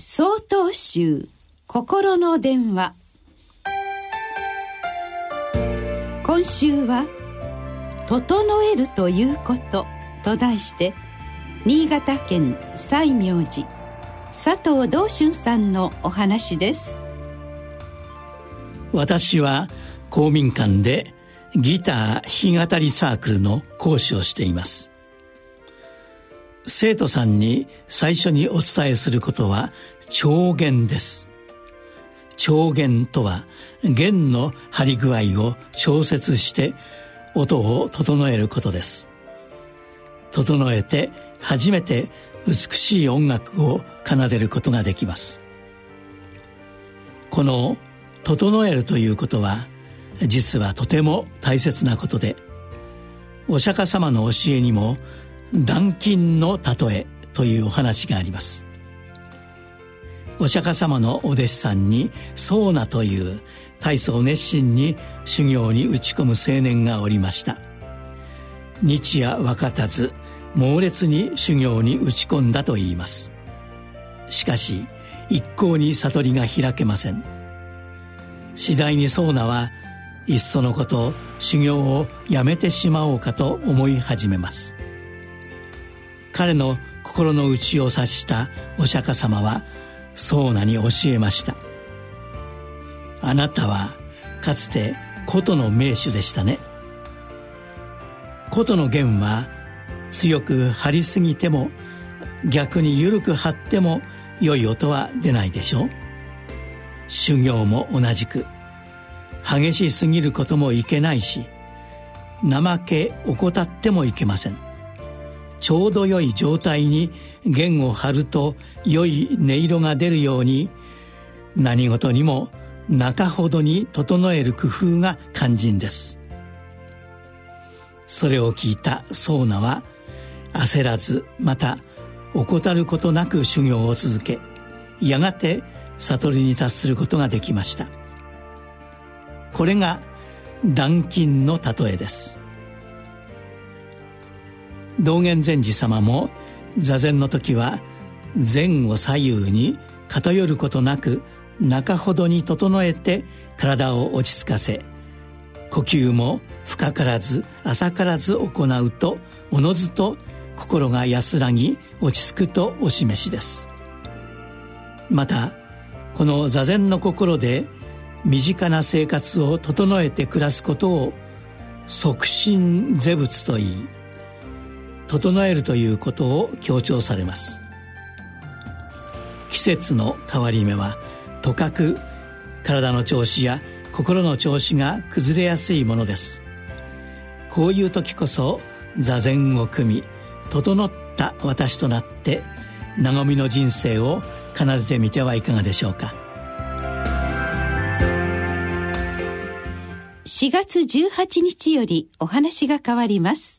総統集心の電話。今週は「整えるということ」と題して新潟県西明寺佐藤道春さんのお話です。私は公民館でギター弾き語りサークルの講師をしています。生徒さんに最初にお伝えすることは調弦です。調弦とは弦の張り具合を調節して音を整えることです。整えて初めて美しい音楽を奏でることができます。この「整える」ということは実はとても大切なことでお釈迦様の教えにも断金の例えというお話があります。お釈迦様のお弟子さんにソーナという大層熱心に修行に打ち込む青年がおりました。日夜分かたず猛烈に修行に打ち込んだといいます。しかし一向に悟りが開けません。次第にソーナはいっそのこと修行をやめてしまおうかと思い始めます。彼の心の内を察したお釈迦様はソーナに教えました。あなたはかつて琴の名手でしたね。琴の弦は強く張りすぎても逆に緩く張っても良い音は出ないでしょう。修行も同じく。激しすぎることもいけないし怠け怠ってもいけませんちょうど良い状態に弦を張ると良い音色が出るように何事にも中ほどに整える工夫が肝心です。それを聞いたソーナは焦らずまた怠ることなく修行を続けやがて悟りに達することができました。これが断金の例えです。道元禅師様も座禅の時は前後左右に偏ることなく中ほどに整えて体を落ち着かせ呼吸も深からず浅からず行うとおのずと心が安らぎ落ち着くとお示しです。またこの座禅の心で身近な生活を整えて暮らすことを促進 ze 仏といい整えるということを強調されます。季節の変わり目はとかく体の調子や心の調子が崩れやすいものです。こういう時こそ座禅を組み整った私となって和みの人生を奏でてみてはいかがでしょうか。4月18日よりお話が変わります。